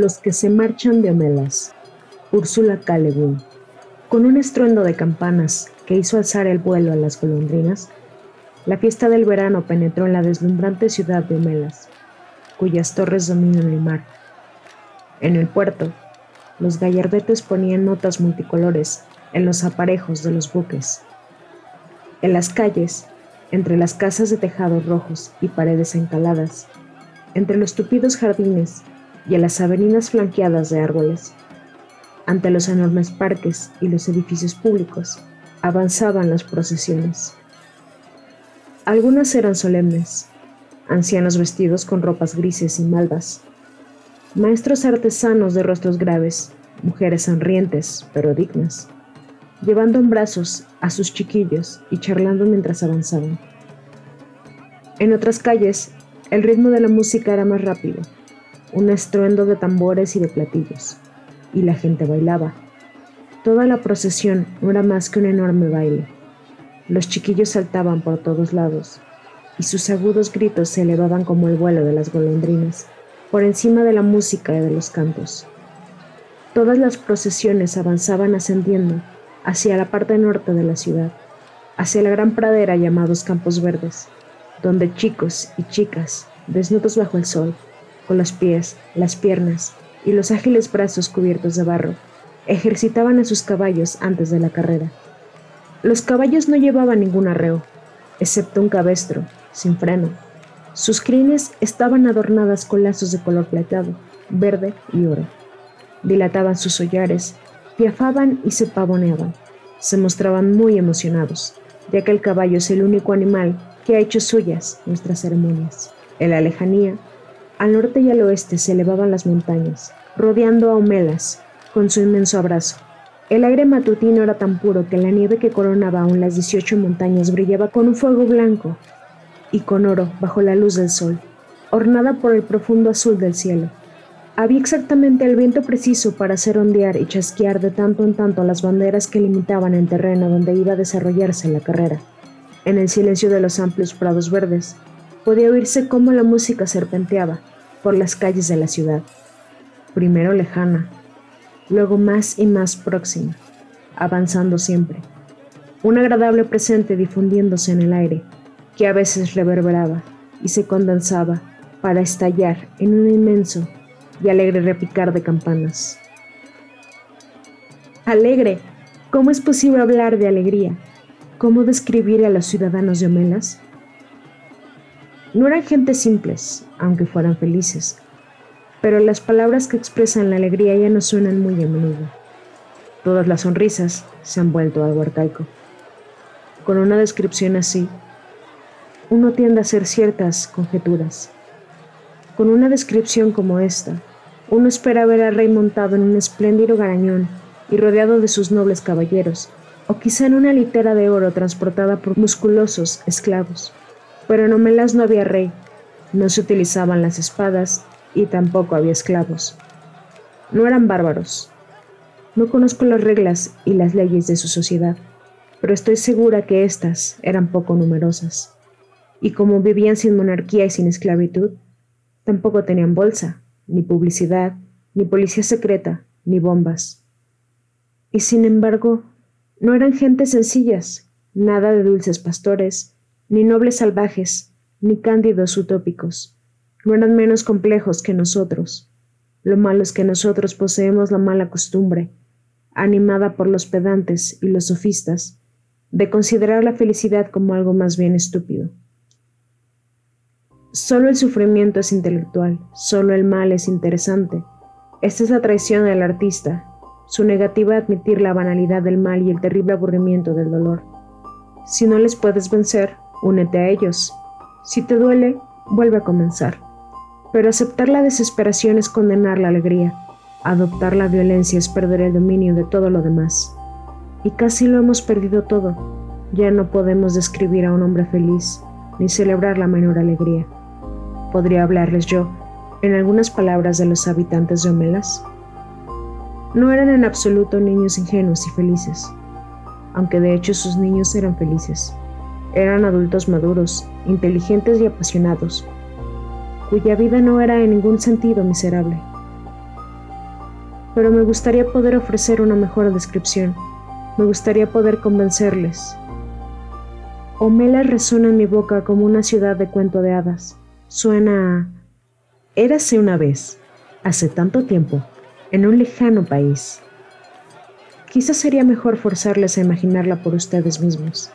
Los que se marchan de Omelas. Úrsula K. Con un estruendo de campanas que hizo alzar el vuelo a las golondrinas, la fiesta del verano penetró en la deslumbrante ciudad de Omelas, cuyas torres dominan el mar. En el puerto, los gallardetes ponían notas multicolores en los aparejos de los buques. En las calles, entre las casas de tejados rojos y paredes encaladas, entre los tupidos jardines y en las avenidas flanqueadas de árboles, ante los enormes parques y los edificios públicos, avanzaban las procesiones. Algunas eran solemnes, ancianos vestidos con ropas grises y malvas, maestros artesanos de rostros graves, mujeres sonrientes pero dignas, llevando en brazos a sus chiquillos y charlando mientras avanzaban. En otras calles, el ritmo de la música era más rápido, un estruendo de tambores y de platillos, y la gente bailaba. Toda la procesión no era más que un enorme baile. Los chiquillos saltaban por todos lados, y sus agudos gritos se elevaban como el vuelo de las golondrinas, por encima de la música y de los cantos. Todas las procesiones avanzaban ascendiendo hacia la parte norte de la ciudad, hacia la gran pradera llamados Campos Verdes, donde chicos y chicas, desnudos bajo el sol, los pies, las piernas y los ágiles brazos cubiertos de barro, ejercitaban a sus caballos antes de la carrera. Los caballos no llevaban ningún arreo, excepto un cabestro, sin freno. Sus crines estaban adornadas con lazos de color plateado, verde y oro. Dilataban sus hollares piafaban y se pavoneaban. Se mostraban muy emocionados, ya que el caballo es el único animal que ha hecho suyas nuestras ceremonias. En la lejanía, al norte y al oeste se elevaban las montañas, rodeando a Homelas con su inmenso abrazo. El aire matutino era tan puro que la nieve que coronaba aún las 18 montañas brillaba con un fuego blanco y con oro bajo la luz del sol, ornada por el profundo azul del cielo. Había exactamente el viento preciso para hacer ondear y chasquear de tanto en tanto las banderas que limitaban el terreno donde iba a desarrollarse la carrera. En el silencio de los amplios prados verdes, podía oírse cómo la música serpenteaba por las calles de la ciudad, primero lejana, luego más y más próxima, avanzando siempre. Un agradable presente difundiéndose en el aire, que a veces reverberaba y se condensaba para estallar en un inmenso y alegre repicar de campanas. Alegre. ¿Cómo es posible hablar de alegría? ¿Cómo describir a los ciudadanos de Omelas? No eran gente simples, aunque fueran felices, pero las palabras que expresan la alegría ya no suenan muy a menudo. Todas las sonrisas se han vuelto algo arcaico. Con una descripción así, uno tiende a hacer ciertas conjeturas. Con una descripción como esta, uno espera ver al rey montado en un espléndido garañón y rodeado de sus nobles caballeros, o quizá en una litera de oro transportada por musculosos esclavos. Pero en Omelas no había rey, no se utilizaban las espadas y tampoco había esclavos. No eran bárbaros. No conozco las reglas y las leyes de su sociedad, pero estoy segura que éstas eran poco numerosas. Y como vivían sin monarquía y sin esclavitud, tampoco tenían bolsa, ni publicidad, ni policía secreta, ni bombas. Y sin embargo, no eran gentes sencillas, nada de dulces pastores, ni nobles salvajes, ni cándidos utópicos. No eran menos complejos que nosotros. Lo malo es que nosotros poseemos la mala costumbre, animada por los pedantes y los sofistas, de considerar la felicidad como algo más bien estúpido. Solo el sufrimiento es intelectual, solo el mal es interesante. Esta es la traición del artista, su negativa a admitir la banalidad del mal y el terrible aburrimiento del dolor. Si no les puedes vencer, únete a ellos. Si te duele, vuelve a comenzar. Pero aceptar la desesperación es condenar la alegría. Adoptar la violencia es perder el dominio de todo lo demás. Y casi lo hemos perdido todo. Ya no podemos describir a un hombre feliz, ni celebrar la menor alegría podría hablarles yo, en algunas palabras de los habitantes de Omelas. No eran en absoluto niños ingenuos y felices, aunque de hecho sus niños eran felices. Eran adultos maduros, inteligentes y apasionados, cuya vida no era en ningún sentido miserable. pero me gustaría poder ofrecer una mejor descripción. Me gustaría poder convencerles. Omela resuena en mi boca como una ciudad de cuento de hadas. Suena. Érase una vez, hace tanto tiempo, en un lejano país. Quizás sería mejor forzarles a imaginarla por ustedes mismos,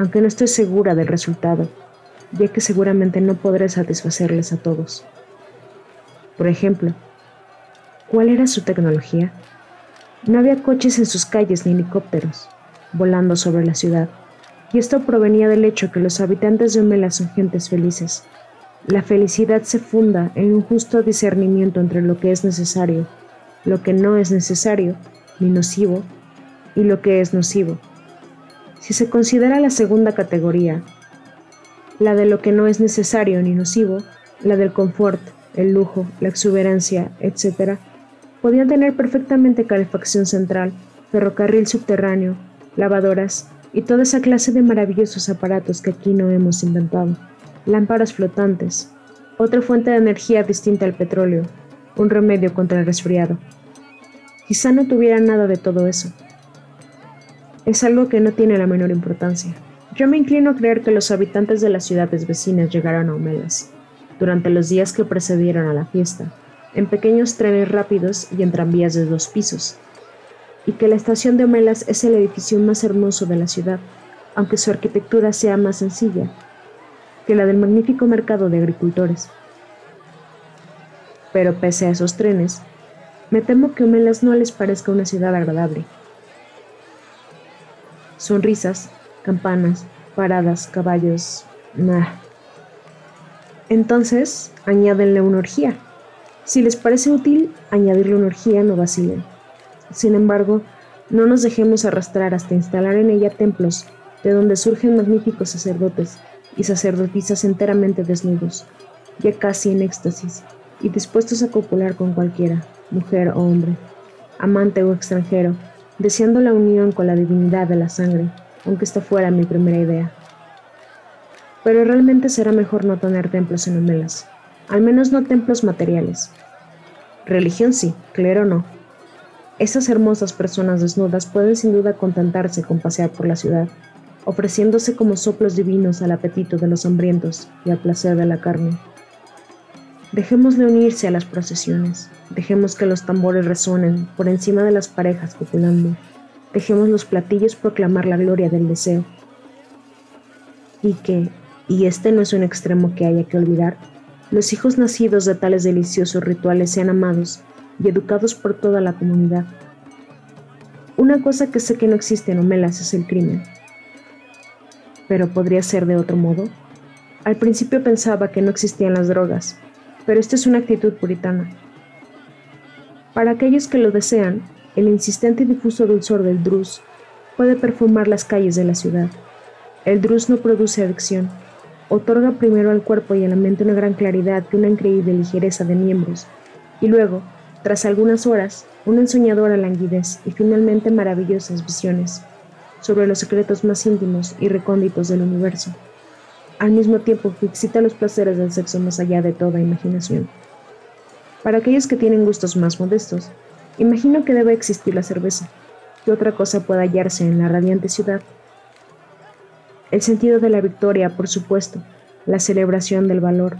aunque no estoy segura del resultado, ya que seguramente no podré satisfacerles a todos. Por ejemplo, ¿cuál era su tecnología? No había coches en sus calles ni helicópteros volando sobre la ciudad, y esto provenía del hecho que los habitantes de Omela son gentes felices. La felicidad se funda en un justo discernimiento entre lo que es necesario, lo que no es necesario ni nocivo y lo que es nocivo. Si se considera la segunda categoría, la de lo que no es necesario ni nocivo, la del confort, el lujo, la exuberancia, etc., podían tener perfectamente calefacción central, ferrocarril subterráneo, lavadoras y toda esa clase de maravillosos aparatos que aquí no hemos inventado. Lámparas flotantes, otra fuente de energía distinta al petróleo, un remedio contra el resfriado. Quizá no tuviera nada de todo eso. Es algo que no tiene la menor importancia. Yo me inclino a creer que los habitantes de las ciudades vecinas llegaron a Homelas durante los días que precedieron a la fiesta, en pequeños trenes rápidos y en tranvías de dos pisos, y que la estación de Homelas es el edificio más hermoso de la ciudad, aunque su arquitectura sea más sencilla que la del magnífico mercado de agricultores. Pero pese a esos trenes, me temo que Homelas no les parezca una ciudad agradable. Sonrisas, campanas, paradas, caballos. Nah. Entonces, añádenle una orgía. Si les parece útil añadirle una orgía, no vacilen. Sin embargo, no nos dejemos arrastrar hasta instalar en ella templos de donde surgen magníficos sacerdotes y sacerdotisas enteramente desnudos, ya casi en éxtasis, y dispuestos a copular con cualquiera, mujer o hombre, amante o extranjero, deseando la unión con la divinidad de la sangre, aunque esta fuera mi primera idea. Pero realmente será mejor no tener templos en Omelas, al menos no templos materiales. Religión sí, clero no. Esas hermosas personas desnudas pueden sin duda contentarse con pasear por la ciudad, ofreciéndose como soplos divinos al apetito de los hambrientos y al placer de la carne. Dejémosle unirse a las procesiones, dejemos que los tambores resuenen por encima de las parejas copulando, dejemos los platillos proclamar la gloria del deseo. Y que, y este no es un extremo que haya que olvidar, los hijos nacidos de tales deliciosos rituales sean amados y educados por toda la comunidad. Una cosa que sé que no existe en Omelas es el crimen. Pero podría ser de otro modo. Al principio pensaba que no existían las drogas, pero esta es una actitud puritana. Para aquellos que lo desean, el insistente y difuso dulzor del drus puede perfumar las calles de la ciudad. El drus no produce adicción, otorga primero al cuerpo y a la mente una gran claridad y una increíble ligereza de miembros, y luego, tras algunas horas, una ensoñadora languidez y finalmente maravillosas visiones sobre los secretos más íntimos y recónditos del universo al mismo tiempo que excita los placeres del sexo más allá de toda imaginación. Para aquellos que tienen gustos más modestos, imagino que debe existir la cerveza, que otra cosa pueda hallarse en la radiante ciudad. El sentido de la victoria, por supuesto, la celebración del valor.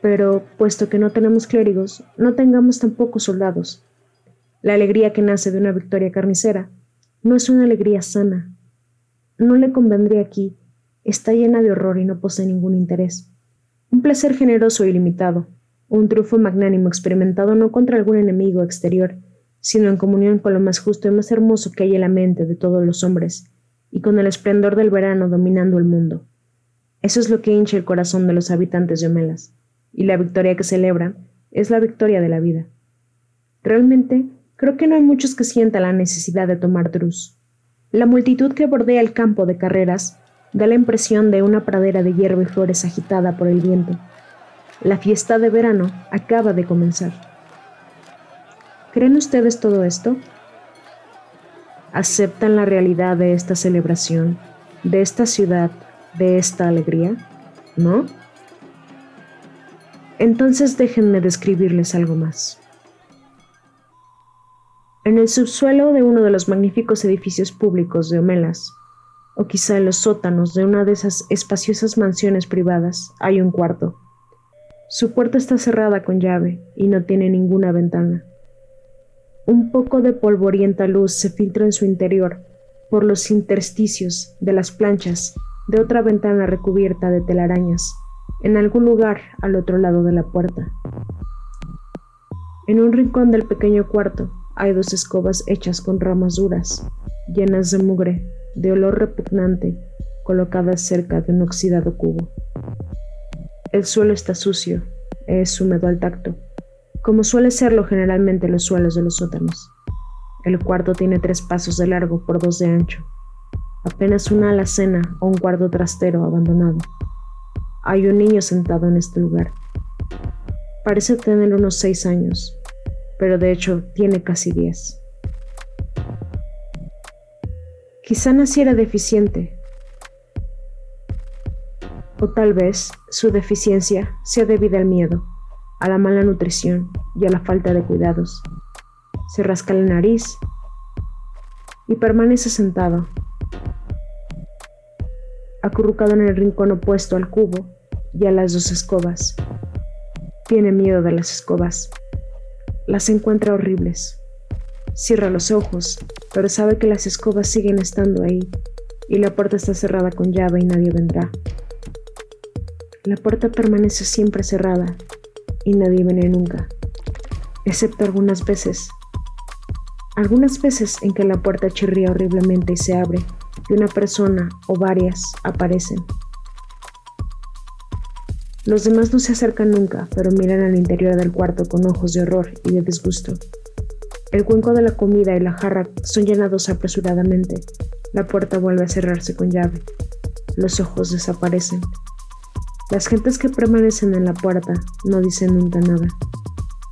Pero, puesto que no tenemos clérigos, no tengamos tampoco soldados. La alegría que nace de una victoria carnicera no es una alegría sana. No le convendría aquí está llena de horror y no posee ningún interés. Un placer generoso e ilimitado, un triunfo magnánimo experimentado no contra algún enemigo exterior, sino en comunión con lo más justo y más hermoso que hay en la mente de todos los hombres, y con el esplendor del verano dominando el mundo. Eso es lo que hincha el corazón de los habitantes de Omelas, y la victoria que celebran es la victoria de la vida. Realmente, creo que no hay muchos que sientan la necesidad de tomar drus. La multitud que bordea el campo de carreras da la impresión de una pradera de hierba y flores agitada por el viento. La fiesta de verano acaba de comenzar. ¿Creen ustedes todo esto? ¿Aceptan la realidad de esta celebración, de esta ciudad, de esta alegría? ¿No? Entonces déjenme describirles algo más. En el subsuelo de uno de los magníficos edificios públicos de Omelas, o quizá en los sótanos de una de esas espaciosas mansiones privadas, hay un cuarto. Su puerta está cerrada con llave y no tiene ninguna ventana. Un poco de polvorienta luz se filtra en su interior por los intersticios de las planchas de otra ventana recubierta de telarañas, en algún lugar al otro lado de la puerta. En un rincón del pequeño cuarto hay dos escobas hechas con ramas duras, llenas de mugre, de olor repugnante, colocadas cerca de un oxidado cubo. El suelo está sucio, es húmedo al tacto, como suele serlo generalmente los suelos de los sótanos. El cuarto tiene tres pasos de largo por dos de ancho, apenas una alacena o un cuarto trastero abandonado. Hay un niño sentado en este lugar. Parece tener unos seis años, pero de hecho tiene casi 10. Quizá naciera deficiente, o tal vez su deficiencia sea debida al miedo, a la mala nutrición y a la falta de cuidados. Se rasca la nariz y permanece sentado, acurrucado en el rincón opuesto al cubo y a las dos escobas. Tiene miedo de las escobas las encuentra horribles. Cierra los ojos, pero sabe que las escobas siguen estando ahí y la puerta está cerrada con llave y nadie vendrá. La puerta permanece siempre cerrada y nadie viene nunca, excepto algunas veces. Algunas veces en que la puerta chirría horriblemente y se abre y una persona o varias aparecen. Los demás no se acercan nunca, pero miran al interior del cuarto con ojos de horror y de disgusto. El cuenco de la comida y la jarra son llenados apresuradamente. La puerta vuelve a cerrarse con llave. Los ojos desaparecen. Las gentes que permanecen en la puerta no dicen nunca nada.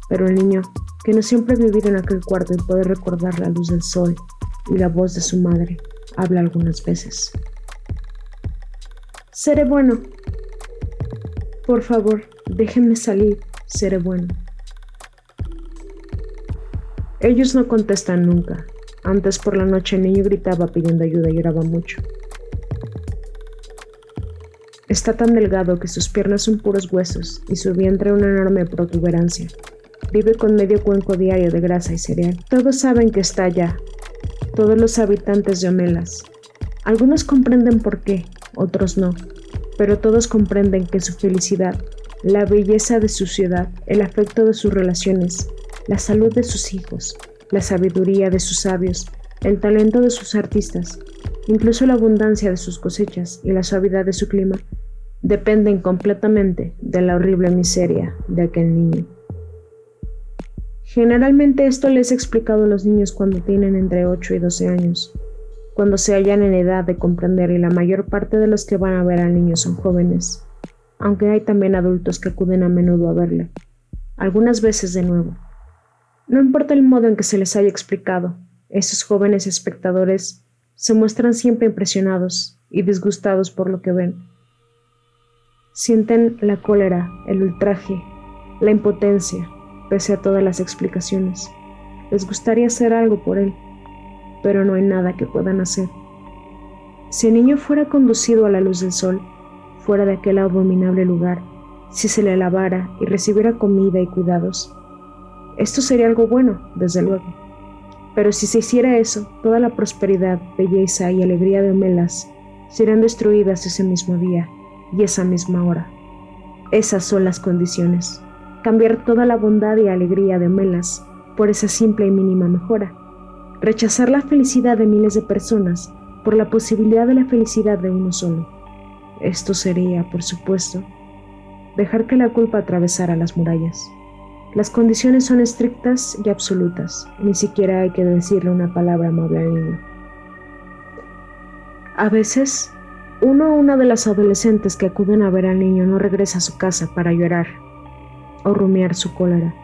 Pero el niño, que no siempre ha vivido en aquel cuarto y puede recordar la luz del sol y la voz de su madre, habla algunas veces. Seré bueno, por favor, déjenme salir, seré bueno. Ellos no contestan nunca. Antes por la noche el niño gritaba pidiendo ayuda y lloraba mucho. Está tan delgado que sus piernas son puros huesos y su vientre una enorme protuberancia. Vive con medio cuenco diario de grasa y cereal. Todos saben que está allá. Todos los habitantes de Omelas. Algunos comprenden por qué, otros no pero todos comprenden que su felicidad, la belleza de su ciudad, el afecto de sus relaciones, la salud de sus hijos, la sabiduría de sus sabios, el talento de sus artistas, incluso la abundancia de sus cosechas y la suavidad de su clima, dependen completamente de la horrible miseria de aquel niño. Generalmente esto les he explicado a los niños cuando tienen entre 8 y 12 años, cuando se hallan en edad de comprender y la mayor parte de los que van a ver al niño son jóvenes, aunque hay también adultos que acuden a menudo a verle, algunas veces de nuevo. No importa el modo en que se les haya explicado, esos jóvenes espectadores se muestran siempre impresionados y disgustados por lo que ven. Sienten la cólera, el ultraje, la impotencia, pese a todas las explicaciones. Les gustaría hacer algo por él pero no hay nada que puedan hacer. Si el niño fuera conducido a la luz del sol, fuera de aquel abominable lugar, si se le lavara y recibiera comida y cuidados, esto sería algo bueno, desde luego. Pero si se hiciera eso, toda la prosperidad, belleza y alegría de Melas serían destruidas ese mismo día y esa misma hora. Esas son las condiciones. Cambiar toda la bondad y alegría de Melas por esa simple y mínima mejora rechazar la felicidad de miles de personas por la posibilidad de la felicidad de uno solo. Esto sería, por supuesto, dejar que la culpa atravesara las murallas. Las condiciones son estrictas y absolutas, ni siquiera hay que decirle una palabra amable al niño. A veces, uno o una de las adolescentes que acuden a ver al niño no regresa a su casa para llorar o rumiar su cólera.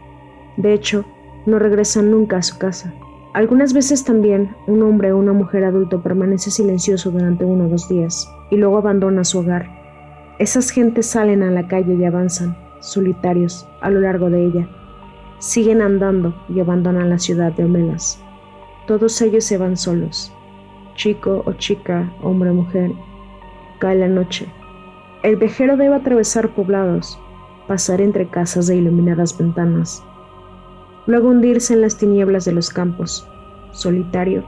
De hecho, no regresan nunca a su casa. Algunas veces también un hombre o una mujer adulto permanece silencioso durante uno o dos días y luego abandona su hogar. Esas gentes salen a la calle y avanzan, solitarios, a lo largo de ella. Siguen andando y abandonan la ciudad de Omelas, Todos ellos se van solos, chico o chica, hombre o mujer. Cae la noche. El viajero debe atravesar poblados, pasar entre casas de iluminadas ventanas, luego hundirse en las tinieblas de los campos, solitario.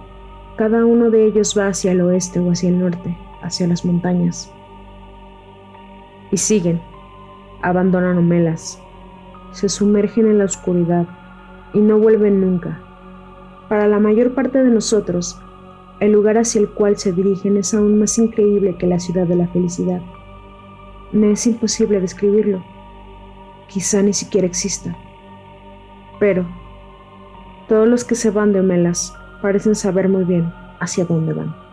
Cada uno de ellos va hacia el oeste o hacia el norte, hacia las montañas. Y siguen, abandonan Omelas, se sumergen en la oscuridad y no vuelven nunca. Para la mayor parte de nosotros, el lugar hacia el cual se dirigen es aún más increíble que la ciudad de la felicidad. Me es imposible describirlo. Quizá ni siquiera exista. Pero todos los que se van de Omelas parecen saber muy bien hacia dónde van.